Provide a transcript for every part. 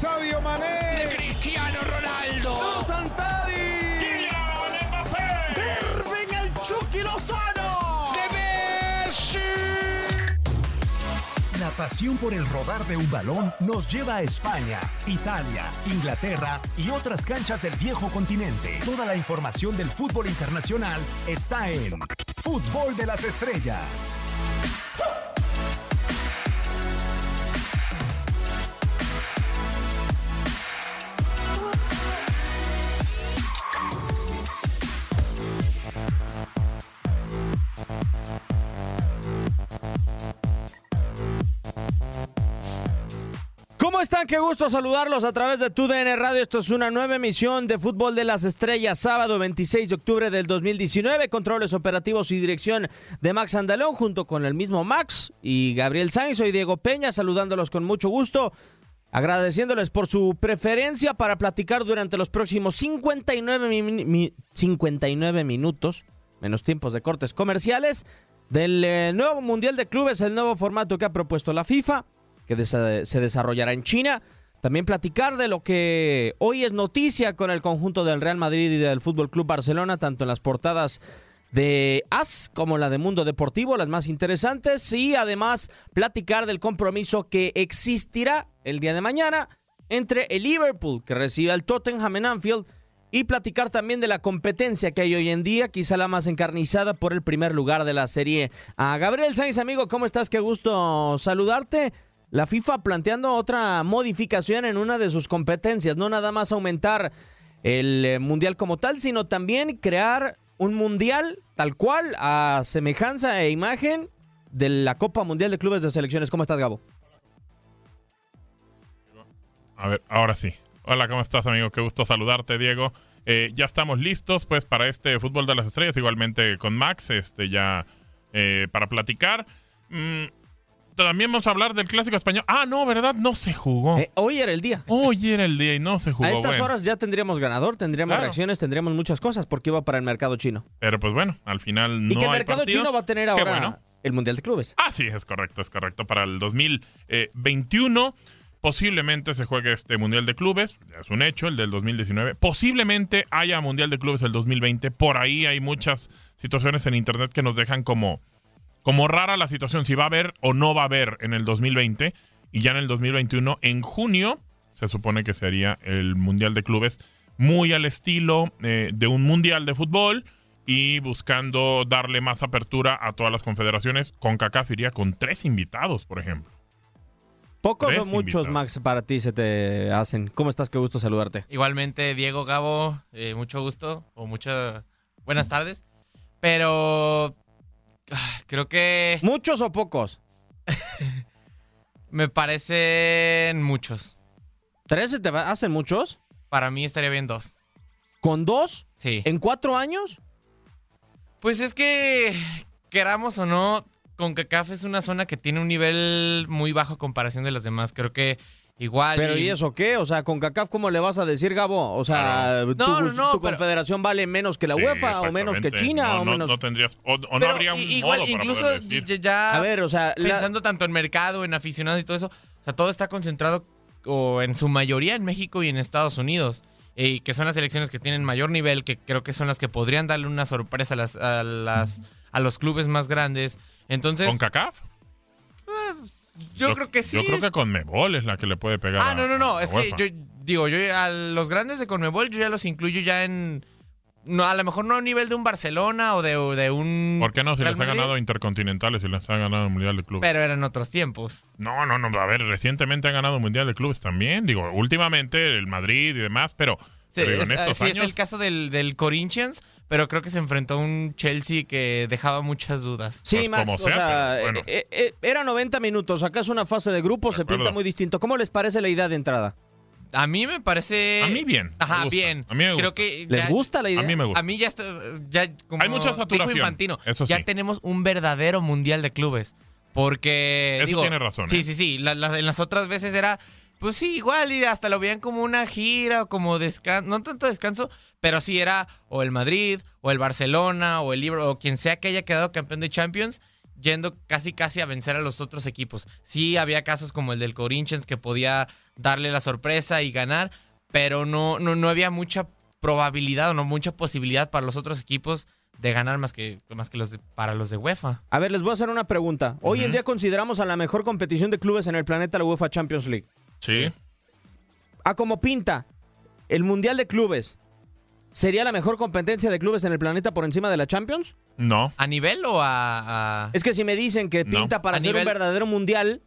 Sabio Mané. De Cristiano Ronaldo. ¡No, Santadi! Kylian Mbappé. ¡Irving el Chucky Lozano! De Messi. La pasión por el rodar de un balón nos lleva a España, Italia, Inglaterra y otras canchas del viejo continente. Toda la información del fútbol internacional está en Fútbol de las Estrellas. Están? Qué gusto saludarlos a través de TUDN Radio. Esto es una nueva emisión de Fútbol de las Estrellas, sábado 26 de octubre del 2019. Controles operativos y dirección de Max Andalón, junto con el mismo Max y Gabriel Sainz. Soy Diego Peña, saludándolos con mucho gusto, agradeciéndoles por su preferencia para platicar durante los próximos 59, mi- mi- 59 minutos, menos tiempos de cortes comerciales, del eh, nuevo Mundial de Clubes, el nuevo formato que ha propuesto la FIFA que se desarrollará en China. También platicar de lo que hoy es noticia con el conjunto del Real Madrid y del Fútbol Club Barcelona, tanto en las portadas de AS como la de Mundo Deportivo, las más interesantes, y además platicar del compromiso que existirá el día de mañana entre el Liverpool, que recibe al Tottenham en Anfield, y platicar también de la competencia que hay hoy en día, quizá la más encarnizada por el primer lugar de la serie. A Gabriel Sainz, amigo, ¿cómo estás? Qué gusto saludarte. La FIFA planteando otra modificación en una de sus competencias, no nada más aumentar el eh, mundial como tal, sino también crear un mundial tal cual a semejanza e imagen de la Copa Mundial de Clubes de Selecciones. ¿Cómo estás, Gabo? A ver, ahora sí. Hola, ¿cómo estás, amigo? Qué gusto saludarte, Diego. Eh, ya estamos listos, pues, para este fútbol de las estrellas, igualmente con Max, este, ya eh, para platicar. Mm, también vamos a hablar del clásico español. Ah, no, ¿verdad? No se jugó. Eh, hoy era el día. Hoy era el día y no se jugó. a estas Bueno, horas ya tendríamos ganador, tendríamos Claro. reacciones, tendríamos muchas cosas porque iba para el mercado chino. Pero pues bueno, al final no y que el hay mercado partido. chino va a tener ahora bueno. el Mundial de Clubes. Ah, sí, es correcto, es correcto. Para el 2021 posiblemente se juegue este Mundial de Clubes, ya es un hecho, el del 2019. Posiblemente haya Mundial de Clubes el 2020. Por ahí hay muchas situaciones en Internet que nos dejan como, como rara la situación, si va a haber o no va a haber en el 2020. Y ya en el 2021, en junio, se supone que sería el Mundial de Clubes, muy al estilo eh, de un Mundial de fútbol y buscando darle más apertura a todas las confederaciones. Con CACAF iría con tres invitados, por ejemplo. ¿Pocos o muchos, invitados. Max, para ti se te hacen? ¿Cómo estás? Qué gusto saludarte. Igualmente, Diego Gabo, eh, mucho gusto o muchas buenas tardes. Pero creo que ¿Muchos o pocos? me parecen muchos. ¿Tres se te hacen muchos? Para mí estaría bien dos. ¿Con dos? Sí. ¿En cuatro años? Pues es que, queramos o no, CONCACAF es una zona que tiene un nivel muy bajo a comparación de las demás. Creo que igual... ¿Pero y eso qué? O sea, con CACAF, ¿cómo le vas a decir, Gabo? O sea, No, ¿tu, no, no, tu pero- confederación vale menos que la Sí, UEFA o menos que. China No, o no- menos... no tendrías, o, o no habría un igual, modo para incluso poder decir. ya- ya A ver, o sea, la- pensando tanto en mercado, en aficionados y todo eso, o sea, todo está concentrado o en su mayoría en México y en Estados Unidos. Y que son las elecciones que tienen mayor nivel, que creo que son las que podrían darle una sorpresa a las, a las a los clubes más grandes. Entonces, ¿Con CACAF? Yo, creo que sí. Yo creo que con Mebol es la que le puede pegar. Ah, no, no, no. a Es que yo digo, yo a los grandes de Conmebol yo ya los incluyo ya en. No, a lo mejor no a nivel de un Barcelona o de, de un. ¿Por qué no? Si Real les ha ganado intercontinentales y les ha ganado el Mundial de Clubes. Pero eran otros tiempos. No, no, no. A ver, recientemente han ganado Mundial de Clubes también. Digo, últimamente el Madrid y demás, pero, Sí, pero digo, en es- estos sí años. está el caso del, del Corinthians, pero creo que se enfrentó a un Chelsea que dejaba muchas dudas. Sí, Pues Max, como o sea, sea, pero bueno. eh, eh, era 90 minutos, acá es una fase de grupo, De se pinta muy distinto. ¿Cómo les parece la idea de entrada? A mí me parece. A mí bien. me Ajá, gusta. bien. A mí me gusta. Creo que ¿Les ya- gusta la idea? A mí me gusta. A mí ya está. Ya, como Hay mucha saturación, Infantino, eso ya sí. tenemos un verdadero mundial de clubes. Porque. Eso digo, tiene razón, Sí, ¿eh? sí, sí. La- la- en las otras veces era. Pues sí, igual, y hasta lo veían como una gira o como descanso. No tanto descanso, pero sí era o el Madrid, o el Barcelona, o el Libro, o quien sea que haya quedado campeón de Champions. yendo casi casi a vencer a los otros equipos. Sí había casos como el del Corinthians que podía darle la sorpresa y ganar, pero no, no, no había mucha probabilidad o no mucha posibilidad para los otros equipos de ganar más que, más que los de- para los de UEFA. A ver, les voy a hacer una pregunta. Hoy en día consideramos a la mejor competición de clubes en el planeta la UEFA Champions League. Sí. A como pinta, el Mundial de Clubes, ¿sería la mejor competencia de clubes en el planeta por encima de la Champions? No. ¿A nivel o a...? a- Es que si me dicen que No. pinta para ser nivel- un verdadero mundial,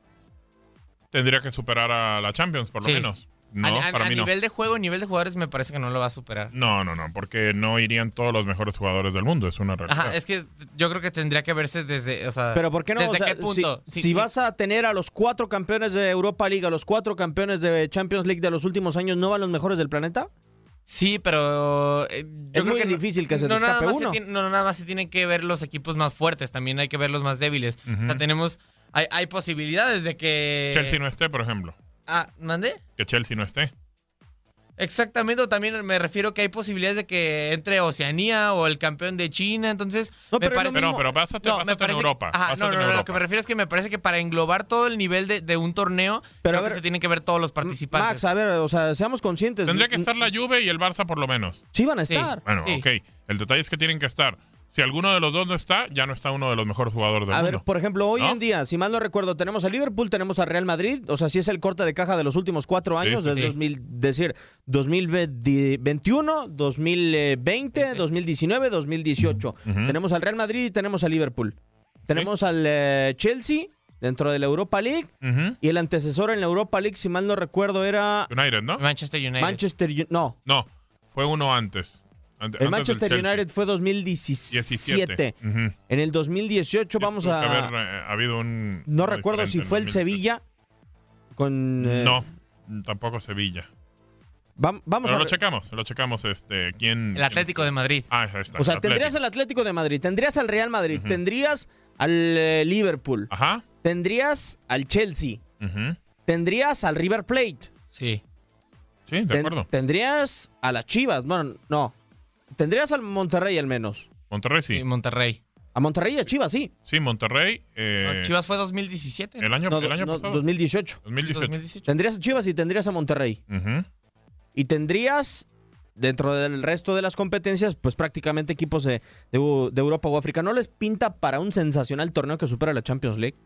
Tendría que superar a la Champions, por lo Sí. menos. No, a, a- para a mí no. nivel de juego, nivel de jugadores me parece que no lo va a superar. No, no, no, porque no irían todos los mejores jugadores del mundo, es una realidad. Ajá, es que yo creo que tendría que verse desde, o sea, pero ¿por qué no? ¿Desde O sea, qué punto? Si, Sí, si sí. vas a tener a los cuatro campeones de Europa League, a los cuatro campeones de Champions League de los últimos años, ¿no van los mejores del planeta? Sí, pero eh, yo Es creo muy que no- difícil que se no, se uno. tiene- no, nada más se tienen que ver los equipos más fuertes, también hay que ver los más débiles. O sea, tenemos, hay, hay posibilidades de que... Chelsea no esté, por ejemplo. Ah, ¿mandé? Que Chelsea no esté. Exactamente, o también me refiero que hay posibilidades de que entre Oceanía o el campeón de China, entonces No, me pero parece... Pero, pero básate, No, me básate en parece- Europa. Ajá, no, no, no, lo que me refiero es que me parece que para englobar todo el nivel de, de un torneo, Pero a creo que ver, se tienen que ver todos los participantes. Max, a ver, o sea, seamos conscientes. Tendría que estar la Juve y el Barça por lo menos. Sí van a Sí. estar. Bueno, Sí. ok. El detalle es que tienen que estar. Si alguno de los dos no está, ya no está uno de los mejores jugadores del A ver, mundo. por ejemplo, hoy ¿No? en día, si mal no recuerdo, tenemos a Liverpool, tenemos a Real Madrid, o sea, sí es el corte de caja de los últimos cuatro Sí, años, sí, sí. 2000, decir, 2021, 2020, 2019, 2018. Tenemos al Real Madrid y tenemos a Liverpool. Tenemos al eh, Chelsea dentro de la Europa League y el antecesor en la Europa League, si mal no recuerdo, era United, ¿no? Manchester United. Manchester United. No, No, fue uno antes. Ante- el antes del Manchester. United fue 2017. 17. Ujú. En el 2018 vamos a... haber eh, habido un. No recuerdo si fue el 2003. Sevilla con... eh, No, tampoco Sevilla. vam- vamos Pero a lo checamos, lo checamos. Este, ¿quién, El Atlético de Madrid. Ah, ahí está. O sea, el tendrías al Atlético de Madrid, tendrías al Real Madrid, tendrías al eh, Liverpool, Ajá. tendrías al Chelsea, ujú. tendrías al River Plate, Sí. Sí, de ten- acuerdo. tendrías a las Chivas, bueno, no, tendrías al Monterrey al menos. Monterrey Sí, sí. Monterrey. A Monterrey y a Chivas, sí. Sí, Monterrey. eh, No, Chivas fue 2017. el año, No, el año no, pasado. 2018. 2018. 2018. Tendrías a Chivas y tendrías a Monterrey. Y tendrías, dentro del resto de las competencias, pues prácticamente equipos de, de Eu- de Europa o África. ¿No les pinta para un sensacional torneo que supera la Champions League?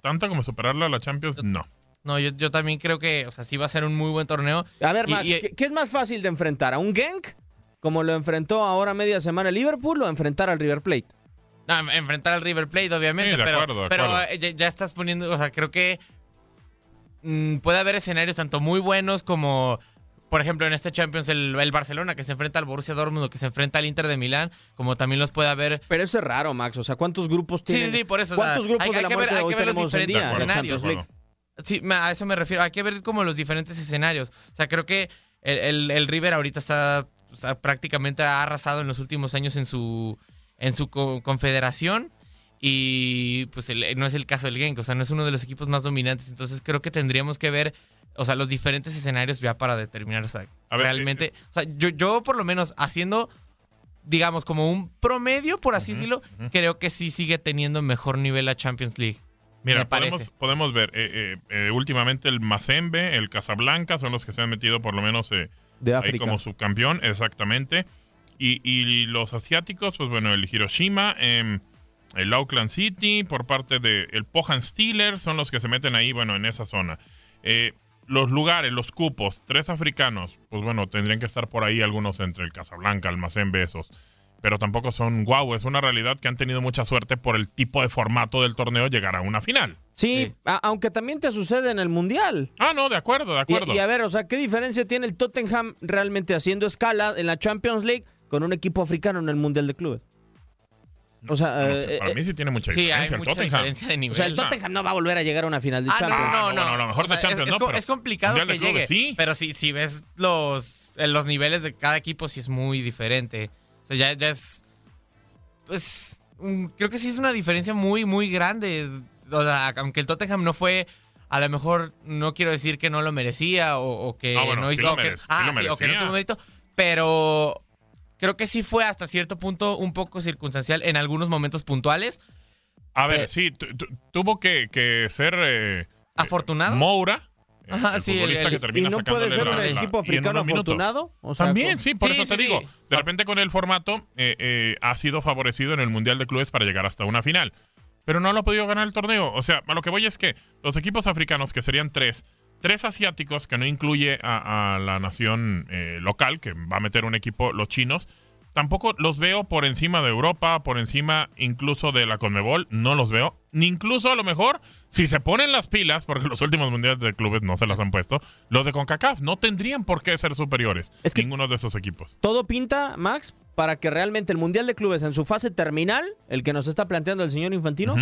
Tanto como superarla a la Champions, no. No, yo, yo también creo que, o sea, sí va a ser un muy buen torneo. A ver, Y- Max, y- ¿qué, qué es más fácil de enfrentar? ¿A un Genk? Como lo enfrentó ahora media semana el Liverpool o enfrentar al River Plate. No, enfrentar al River Plate, obviamente, Sí, de pero, acuerdo, de pero acuerdo. eh, ya, ya estás poniendo, o sea, creo que mm, puede haber escenarios tanto muy buenos como, por ejemplo, en este Champions el, el Barcelona que se enfrenta al Borussia Dortmund o que se enfrenta al Inter de Milán, como también los puede haber Pero eso es raro, Max. O sea, ¿cuántos grupos Sí, tienen? sí, sí, por eso, o sea, ¿Cuántos grupos hay- de hay la que ver- hay que ver los diferentes día escenarios. Sí, a eso me refiero. Hay que ver como los diferentes escenarios. O sea, creo que el, el- el River ahorita está o sea, prácticamente ha arrasado en los últimos años en su en su co- confederación y pues el- no es el caso del Genk, o sea, no es uno de los equipos más dominantes. Entonces creo que tendríamos que ver, o sea, los diferentes escenarios ya para determinar, o sea, A ver, realmente, eh, o sea, yo, yo por lo menos haciendo digamos, como un promedio, por así decirlo, creo que sí sigue teniendo mejor nivel la Champions League. Mira, podemos, podemos ver, eh, eh, eh, últimamente el Mazembe, el Casablanca son los que se han metido por lo menos De ahí África. como subcampeón, exactamente. Y, y los asiáticos, pues bueno, el Hiroshima, em, el Auckland City, por parte del el Pohan Steelers, son los que se meten ahí, bueno, en esa zona. Eh, los lugares, los cupos, tres africanos, pues bueno, tendrían que estar por ahí algunos entre el Casablanca, el Mazembe, esos. Pero tampoco son guau, es una realidad que han tenido mucha suerte por el tipo de formato del torneo llegar a una final. Sí, Sí. a- aunque también te sucede en el Mundial. Ah, no, de acuerdo, de acuerdo. y a ver, o sea, ¿qué diferencia tiene el Tottenham realmente haciendo escala en la Champions League con un equipo africano en el Mundial de Clubes? O sea, No sé, eh, para eh, mí sí tiene mucha Sí, hay diferencia el mucha Tottenham. diferencia de nivel. o sea, el. Tottenham no va a volver a llegar a una final de Ah, Champions. no, no, no. a lo mejor O de Champions es, no, es es complicado que llegue. Clubes, sí. Pero si, si ves los, los niveles de cada equipo, sí es muy diferente. Sea, ya, ya es. Pues. un- creo que sí es una diferencia muy, muy grande. O sea, aunque el Tottenham no fue. A lo mejor no quiero decir que no lo merecía o, o que bueno, no sí hizo. lo o que- merece- sí ah, lo sí, o que no tuvo mérito. Pero creo que sí fue hasta cierto punto un poco circunstancial en algunos momentos puntuales. A ver, Eh, sí, tu- tu- tuvo que, que ser eh, ¿Afortunado? Moura, eh, Ajá, el sí, el- futbolista el- que ¿Y no puede ser la- un equipo africano afortunado? O sea, También, sí, por Sí, eso sí, te digo. De repente con el formato eh, eh, ha sido favorecido en el Mundial de Clubes para llegar hasta una final. Pero no lo ha podido ganar el torneo. O sea, a lo que voy es que los equipos africanos, que serían tres, tres asiáticos, que no incluye a, a la nación eh, local, que va a meter un equipo, los chinos, tampoco los veo por encima de Europa, por encima incluso de la Conmebol, no los veo. Ni incluso a lo mejor, si se ponen las pilas, porque los últimos mundiales de clubes no se las han puesto, los de CONCACAF no tendrían por qué ser superiores. Es que- ninguno de esos equipos. Todo pinta, Max, para que realmente el Mundial de Clubes en su fase terminal, el que nos está planteando el señor Infantino,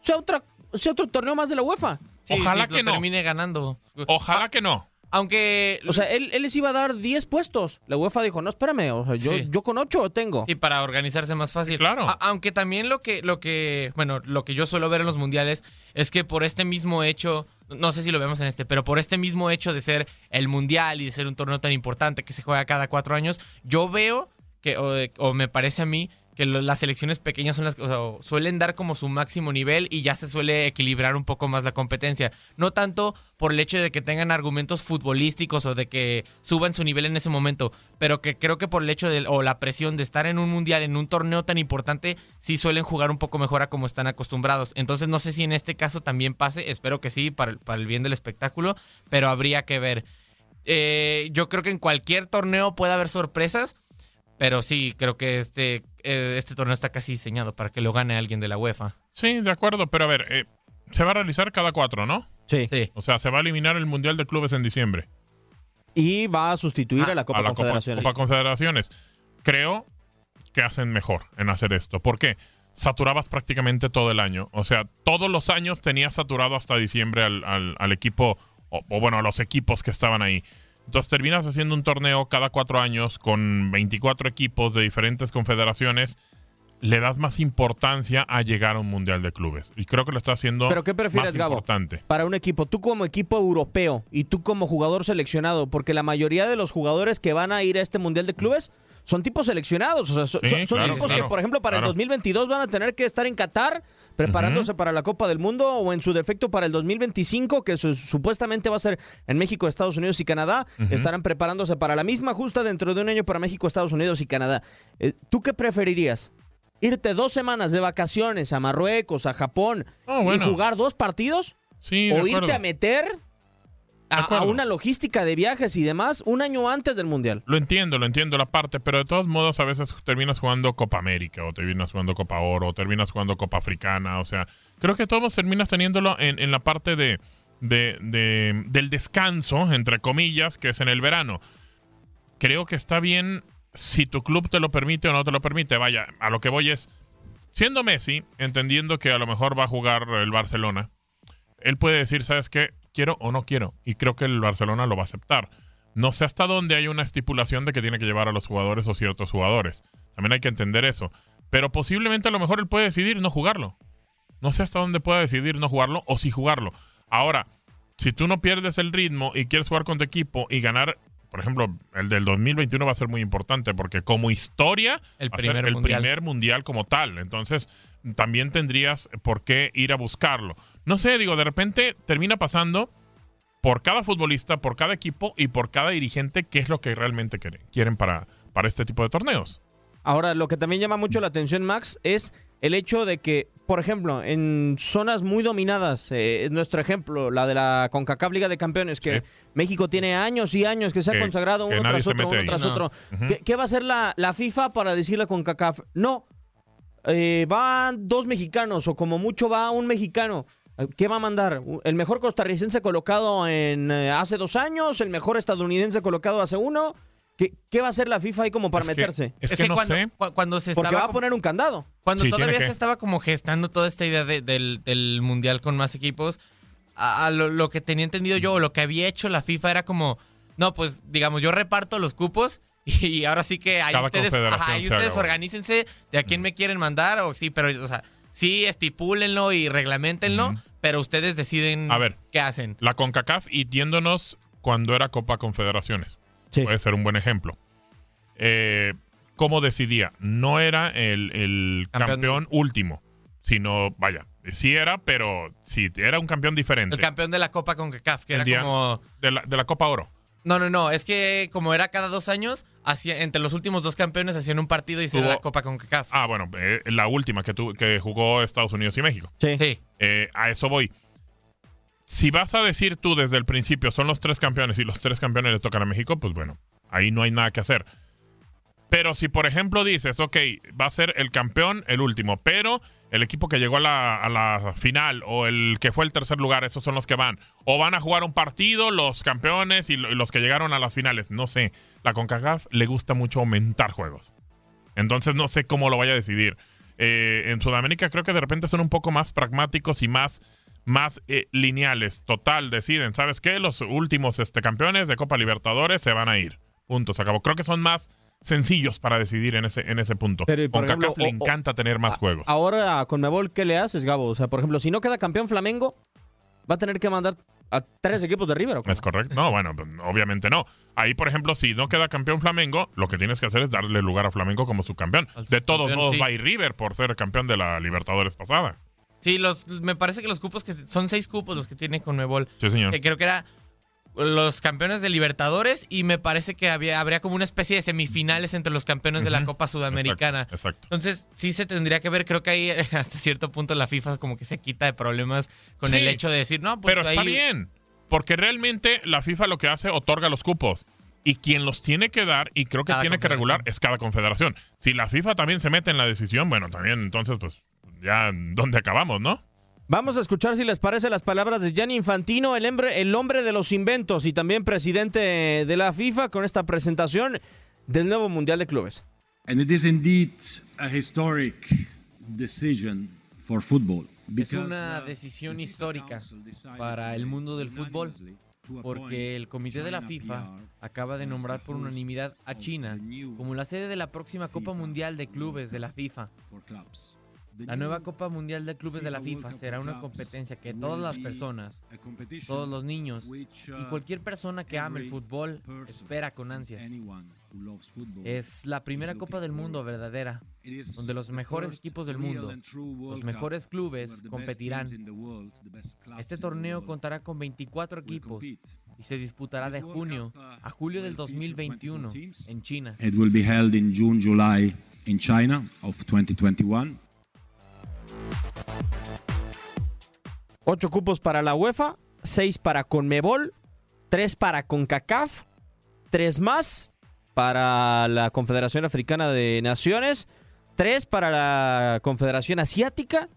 sea, otra, sea otro torneo más de la UEFA. Sí, Ojalá sí, que lo no. termine ganando. Ojalá Ah, que no. Aunque. O sea, él, él les iba a dar 10 puestos. La UEFA dijo, no, espérame, o sea, yo, Sí. yo con 8 tengo. Sí, para organizarse más fácil. Sí, claro. A- aunque también lo que, lo que, bueno, lo que yo suelo ver en los mundiales es que por este mismo hecho, no sé si lo vemos en este, pero por este mismo hecho de ser el mundial y de ser un torneo tan importante que se juega cada cuatro años, yo veo que, o, o me parece a mí, que las selecciones pequeñas son las que suelen dar como su máximo nivel y ya se suele equilibrar un poco más la competencia. No tanto por el hecho de que tengan argumentos futbolísticos o de que suban su nivel en ese momento, pero que creo que por el hecho de, o la presión de estar en un mundial, en un torneo tan importante, sí suelen jugar un poco mejor a como están acostumbrados. Entonces no sé si en este caso también pase, espero que sí, para, el- para el bien del espectáculo, pero habría que ver. Eh, yo creo que en cualquier torneo puede haber sorpresas, pero sí, creo que este, eh, este torneo está casi diseñado para que lo gane alguien de la UEFA. Sí, de acuerdo, pero a ver, eh, se va a realizar cada cuatro, ¿no? Sí. Sí. O sea, se va a eliminar el Mundial de Clubes en diciembre. Y va a sustituir Ah, a la Copa a la Copa, Confederaciones. Copa Confederaciones. Creo que hacen mejor en hacer esto. ¿Por qué? Saturabas prácticamente todo el año. O sea, todos los años tenías saturado hasta diciembre al, al- al equipo, o, o bueno, a los equipos que estaban ahí. Entonces terminas haciendo un torneo cada cuatro años con 24 equipos de diferentes confederaciones. Le das más importancia a llegar a un mundial de clubes. Y creo que lo está haciendo ¿Pero qué prefieres, más Gabo? importante. Para un equipo, tú como equipo europeo y tú como jugador seleccionado, porque la mayoría de los jugadores que van a ir a este Mundial de Clubes son tipos seleccionados. O sea, son, Sí, son- son claro, tipos que, por ejemplo, para claro. el 2022 van a tener que estar en Qatar preparándose para la Copa del Mundo o en su defecto para el 2025, que su- supuestamente va a ser en México, Estados Unidos y Canadá. Estarán preparándose para la misma justa dentro de un año para México, Estados Unidos y Canadá. Eh, ¿Tú qué preferirías? ¿Irte dos semanas de vacaciones a Marruecos, a Japón Oh, y bueno. jugar dos partidos? Sí, o irte a meter a, una logística de viajes y demás un año antes del Mundial. Lo entiendo, lo entiendo la parte, pero de todos modos a veces terminas jugando Copa América o terminas jugando Copa Oro o terminas jugando Copa Africana, o sea, creo que todos terminas teniéndolo en, en la parte de, de- de- del descanso, entre comillas, que es en el verano. Creo que está bien si tu club te lo permite o no te lo permite. Vaya, a lo que voy es, siendo Messi, entendiendo que a lo mejor va a jugar el Barcelona, él puede decir, ¿sabes qué? Quiero o no quiero. Y creo que el Barcelona lo va a aceptar. No sé hasta dónde hay una estipulación de que tiene que llevar a los jugadores o ciertos jugadores. También hay que entender eso. Pero posiblemente a lo mejor él puede decidir no jugarlo. No sé hasta dónde pueda decidir no jugarlo o si jugarlo. Ahora, si tú no pierdes el ritmo y quieres jugar con tu equipo y ganar, por ejemplo, el del 2021 va a ser muy importante porque como historia El va a ser primer el mundial. primer mundial como tal. Entonces, también tendrías por qué ir a buscarlo. No sé, digo, de repente termina pasando por cada futbolista, por cada equipo y por cada dirigente qué es lo que realmente quieren, quieren para, para este tipo de torneos. Ahora, lo que también llama mucho la atención, Max, es el hecho de que, por ejemplo, en zonas muy dominadas, eh, es nuestro ejemplo, la de la CONCACAF Liga de Campeones, que Sí. México tiene años y años que se ha Que- consagrado uno tras otro, uno ahí. tras No. otro. Ujú. ¿Qué, qué va a hacer la, la FIFA para decirle a CONCACAF? No, eh, van dos mexicanos o como mucho va un mexicano. ¿Qué va a mandar? ¿El mejor costarricense colocado en eh, hace dos años? ¿El mejor estadounidense colocado hace uno? ¿Qué, qué va a hacer la FIFA ahí como para Es que- meterse? es que no cuando, sé. cu- cuando se Porque estaba va a poner un candado. Cuando Sí, todavía que. se estaba como gestando toda esta idea de- del, del mundial con más equipos, a, a lo, lo que tenía entendido yo, o lo que había hecho la FIFA era como, no, pues digamos, yo reparto los cupos y ahora sí que ahí Cada ustedes, ajá, ahí ustedes organícense de a quién me quieren mandar, o sí, pero, o sea, sí estipúlenlo y reglamentenlo, pero ustedes deciden A ver. qué hacen. La CONCACAF y yéndonos cuando era Copa Confederaciones. Sí. Puede ser un buen ejemplo. Eh, ¿Cómo decidía? No era el, el Campeón. campeón. último. sino, vaya, sí era, pero sí, era un campeón diferente. El campeón de la Copa con CACAF, que El era como... de, la, de la Copa Oro. No, no, no, es que como era cada dos años, hacía, entre los últimos dos campeones hacían un partido y se la Copa con CACAF. Ah, bueno, eh, la última que, tu- que jugó Estados Unidos y México. Sí. Sí. Eh, a eso voy. Si vas a decir tú desde el principio son los tres campeones y los tres campeones le tocan a México, pues bueno, ahí no hay nada que hacer. Pero si por ejemplo dices, ok, va a ser el campeón el último, pero el equipo que llegó a la, final o el que fue el tercer lugar, esos son los que van. O van a jugar un partido los campeones y los que llegaron a las finales. No sé, la CONCACAF le gusta mucho aumentar juegos. Entonces no sé cómo lo vaya a decidir. Eh, en Sudamérica creo que de repente son un poco más pragmáticos y más, más eh, lineales. Total, deciden, ¿sabes qué? Los últimos este, campeones de Copa Libertadores se van a ir. Punto, se acabó. Creo que son más sencillos para decidir en ese, en ese punto. Pero, Con ejemplo, le o- o- encanta tener más juegos. Ahora con Mebol, ¿qué le haces, Gabo? O sea, por ejemplo, si no queda campeón Flamengo, va a tener que mandar a tres equipos de River. ¿Es correcto? No, bueno, pues, obviamente no. Ahí, por ejemplo, si no queda campeón Flamengo, lo que tienes que hacer es darle lugar a Flamengo como subcampeón. Al De todos modos, sí. va a ir River por ser campeón de la Libertadores pasada. Sí, los, me parece que los cupos que son seis cupos los que tiene con Mebol. Sí, señor. Que creo que era los campeones de Libertadores y me parece que había, habría como una especie de semifinales entre los campeones de la. Copa Sudamericana. Exacto, exacto. Entonces, sí se tendría que ver, creo que ahí hasta cierto punto la FIFA como que se quita de problemas con Sí. el hecho de decir, no, pues Pero está bien, porque realmente la FIFA lo que hace, otorga los cupos. Y quien los tiene que dar, y creo que Cada tiene que regular, es cada confederación. Si la FIFA también se mete en la decisión, bueno, también entonces, pues, ya, ¿dónde acabamos, no? Vamos a escuchar si les parece las palabras de Gianni Infantino, el hombre, el hombre de los inventos y también presidente de la FIFA con esta presentación del nuevo Mundial de Clubes. And it is indeed a historic decision for football. Es una decisión histórica para el mundo del fútbol porque el comité de la FIFA acaba de nombrar por unanimidad a China como la sede de la próxima Copa Mundial de Clubes de la FIFA. La nueva Copa Mundial de Clubes de la FIFA será una competencia que todas las personas, todos los niños y uh, cualquier persona que ame el fútbol espera con ansias. Es la primera Copa del mundo verdadera, donde los mejores equipos del mundo, los mejores clubes competirán. Este torneo contará con 24 will equipos y se disputará de junio uh, a julio del will feature 2021 24 teams. en China. It will be held in June, July in China of 2021. Ocho cupos para la UEFA, seis para Conmebol, tres para CONCACAF, tres más para la Confederación Africana de Naciones, tres para la Confederación Asiática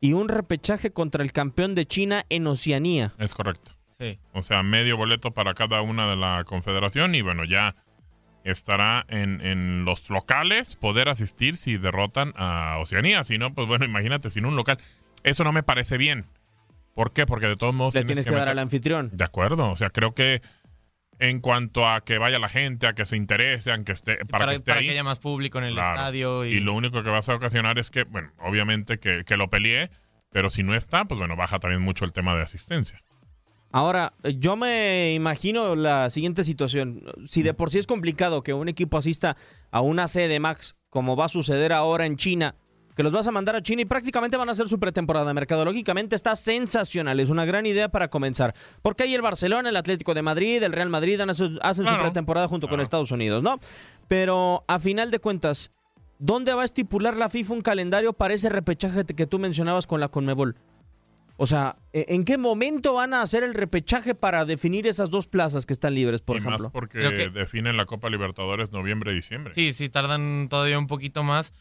y un repechaje contra el campeón de China en Oceanía. Es correcto. Sí. O sea, medio boleto para cada una de la confederación y bueno, ya estará en, en los locales poder asistir si derrotan a Oceanía. Si no, pues bueno, imagínate, sin un local. Eso no me parece bien. ¿Por qué? Porque de todos modos... Le tienes que dar meter- al anfitrión. De acuerdo, o sea, creo que en cuanto a que vaya la gente, a que se interese, a que esté, para, Para, que esté para ahí, que haya más público en el Claro. estadio. Y, y lo único que vas a ocasionar es que, bueno, obviamente que, que lo peleé, pero si no está, pues bueno, baja también mucho el tema de asistencia. Ahora, yo me imagino la siguiente situación. Si de por sí es complicado que un equipo asista a una sede Max, como va a suceder ahora en China, que los vas a mandar a China y prácticamente van a hacer su pretemporada. Mercadológicamente está sensacional, es una gran idea para comenzar. Porque ahí el Barcelona, el Atlético de Madrid, el Real Madrid hacen su pretemporada junto con. Estados Unidos, ¿no? Pero a final de cuentas, ¿dónde va a estipular la FIFA un calendario para ese repechaje que tú mencionabas con la Conmebol? O sea, ¿e- ¿en qué momento van a hacer el repechaje para definir esas dos plazas que están libres, por y ejemplo? más porque que- definen la Copa Libertadores noviembre-diciembre. Sí, sí, tardan todavía un poquito más.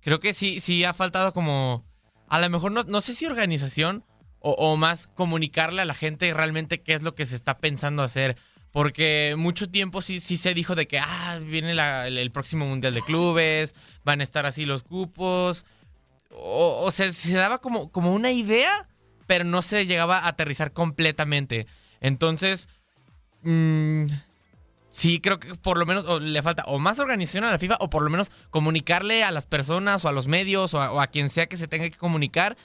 Creo que sí, sí ha faltado como. A lo mejor no, no sé si organización o, o más comunicarle a la gente realmente qué es lo que se está pensando hacer. Porque mucho tiempo sí, sí se dijo de que ah, viene la- el, el próximo Mundial de Clubes, van a estar así los cupos. O, o sea, se daba como, como una idea, pero no se llegaba a aterrizar completamente. Entonces, mm, Sí, creo que por lo menos o le falta o más organización a la FIFA o por lo menos comunicarle a las personas o a los medios o a, o a quien sea que se tenga que comunicar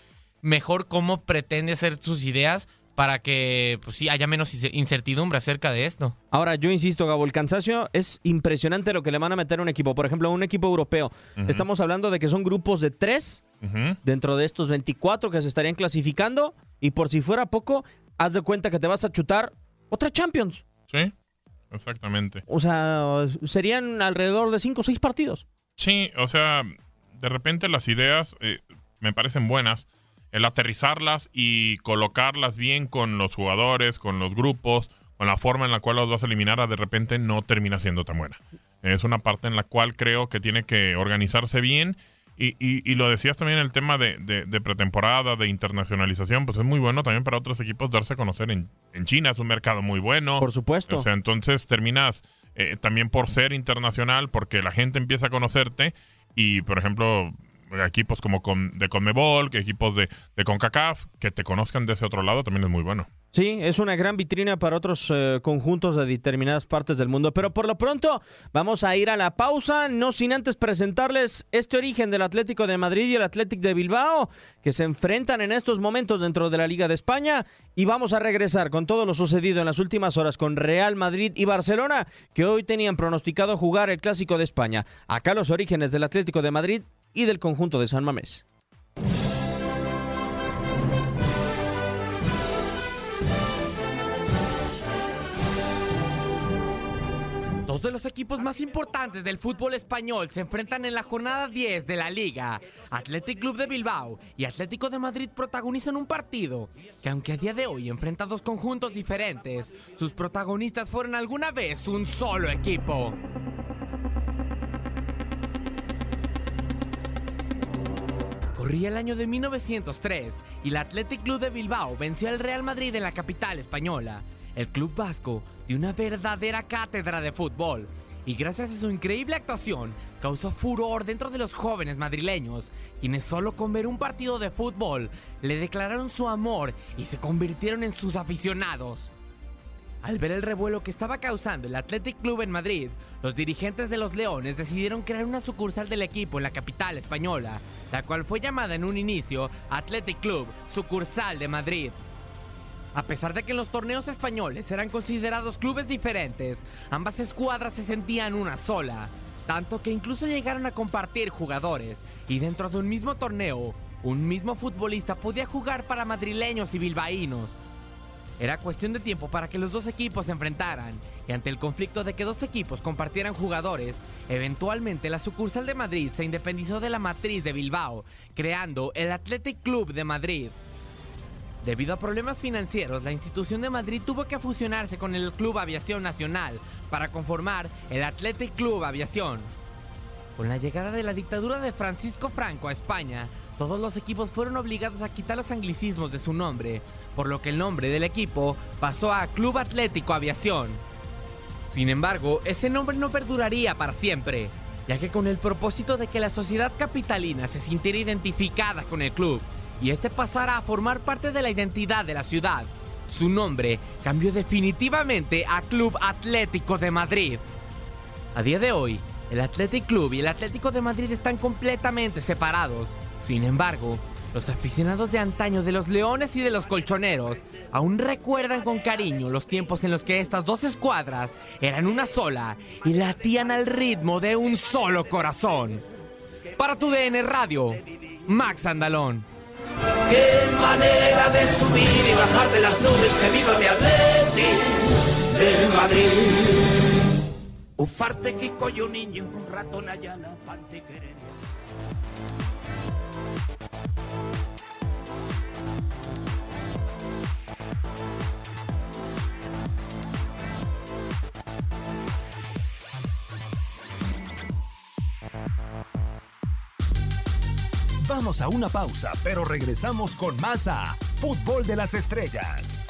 mejor cómo pretende hacer sus ideas para que pues sí haya menos ince- incertidumbre acerca de esto. Ahora, yo insisto, Gabo, el cansancio es impresionante lo que le van a meter a un equipo. Por ejemplo, un equipo europeo. Estamos hablando de que son grupos de tres dentro de estos 24 que se estarían clasificando. Y por si fuera poco, haz de cuenta que te vas a chutar otra Champions. Sí, exactamente. O sea, serían alrededor de 5 o 6 partidos. Sí, o sea, de repente las ideas eh, me parecen buenas. El aterrizarlas y colocarlas bien con los jugadores, con los grupos, con la forma en la cual los vas a eliminar, de repente no termina siendo tan buena. Es una parte en la cual creo que tiene que organizarse bien. Y, y- y lo decías también el tema de, de- de pretemporada, de internacionalización, pues es muy bueno también para otros equipos darse a conocer en, en China, es un mercado muy bueno. Por supuesto. O sea, entonces terminas eh, también por ser internacional, porque la gente empieza a conocerte y, por ejemplo, equipos como de Conmebol, que equipos de, de CONCACAF, que te conozcan de ese otro lado también es muy bueno. Sí, es una gran vitrina para otros eh, conjuntos de determinadas partes del mundo. Pero por lo pronto vamos a ir a la pausa, no sin antes presentarles este origen del Atlético de Madrid y el Atlético de Bilbao, que se enfrentan en estos momentos dentro de la Liga de España. Y vamos a regresar con todo lo sucedido en las últimas horas con Real Madrid y Barcelona, que hoy tenían pronosticado jugar el Clásico de España. Acá los orígenes del Atlético de Madrid y del conjunto de San Mamés. Dos de los equipos más importantes del fútbol español se enfrentan en la jornada 10 de la liga. Athletic Club de Bilbao y Atlético de Madrid protagonizan un partido que aunque a día de hoy enfrenta dos conjuntos diferentes, sus protagonistas fueron alguna vez un solo equipo. Corría el año de 1903 y el Athletic Club de Bilbao venció al Real Madrid en la capital española. El club vasco dio una verdadera cátedra de fútbol y gracias a su increíble actuación causó furor dentro de los jóvenes madrileños, quienes solo con ver un partido de fútbol le declararon su amor y se convirtieron en sus aficionados. Al ver el revuelo que estaba causando el Athletic Club en Madrid, los dirigentes de los Leones decidieron crear una sucursal del equipo en la capital española, la cual fue llamada en un inicio Athletic Club, sucursal de Madrid. A pesar de que los torneos españoles eran considerados clubes diferentes, ambas escuadras se sentían una sola, tanto que incluso llegaron a compartir jugadores, y dentro de un mismo torneo, un mismo futbolista podía jugar para madrileños y bilbaínos. Era cuestión de tiempo para que los dos equipos se enfrentaran, y ante el conflicto de que dos equipos compartieran jugadores, eventualmente la sucursal de Madrid se independizó de la matriz de Bilbao, creando el Athletic Club de Madrid. Debido a problemas financieros, la institución de Madrid tuvo que fusionarse con el Club Aviación Nacional para conformar el Athletic Club Aviación. Con la llegada de la dictadura de Francisco Franco a España, todos los equipos fueron obligados a quitar los anglicismos de su nombre, por lo que el nombre del equipo pasó a Club Atlético Aviación. Sin embargo, ese nombre no perduraría para siempre, ya que con el propósito de que la sociedad capitalina se sintiera identificada con el club y este pasara a formar parte de la identidad de la ciudad, su nombre cambió definitivamente a Club Atlético de Madrid. A día de hoy, el Athletic Club y el Atlético de Madrid están completamente separados. Sin embargo, los aficionados de antaño de los Leones y de los Colchoneros aún recuerdan con cariño los tiempos en los que estas dos escuadras eran una sola y latían al ritmo de un solo corazón. Para tu DN Radio, Max Andalón. Qué manera de subir y bajar de las nubes que viva mi Atleti del Madrid. Ufarte Kiko y un niño, ratón Ayala, Pantequerería. Vamos a una pausa, pero regresamos con más a Fútbol de las Estrellas.